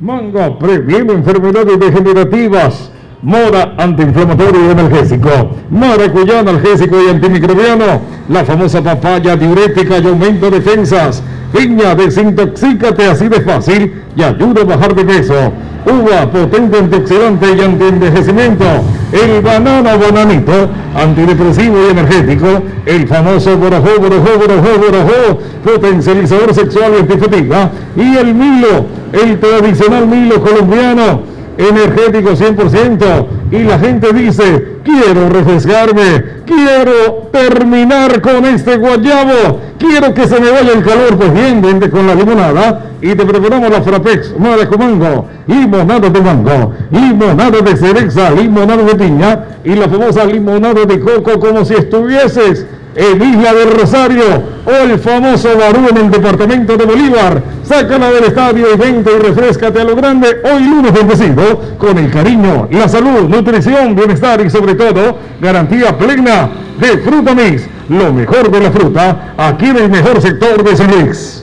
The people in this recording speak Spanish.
Manga previene enfermedades degenerativas. Mora antiinflamatorio y analgésico. Maracuyá analgésico y antimicrobiano. La famosa papaya diurética y aumenta defensas. Piña, desintoxícate así de fácil y ayuda a bajar de peso. Uva, potente antioxidante y antienvejecimiento. El banano bananito, antidepresivo y energético. El famoso borajó, borajó, borajó, borajó, potencializador sexual y antifatiga. Y el Milo, el tradicional Milo colombiano energético 100% y la gente dice, quiero refrescarme, quiero terminar con este guayabo, quiero que se me vaya el calor, pues bien, vente con la limonada y te preparamos la frapex, de mango, limonada de mango, limonada de cereza, limonada de piña y la famosa limonada de coco como si estuvieses en Isla del Rosario o el famoso Barú en el departamento de Bolívar. Sácala del estadio y vente y refrescate a lo grande hoy lunes bendecido con el cariño, la salud, nutrición, bienestar y sobre todo garantía plena de Fruta Mix, lo mejor de la fruta aquí en el mejor sector de San.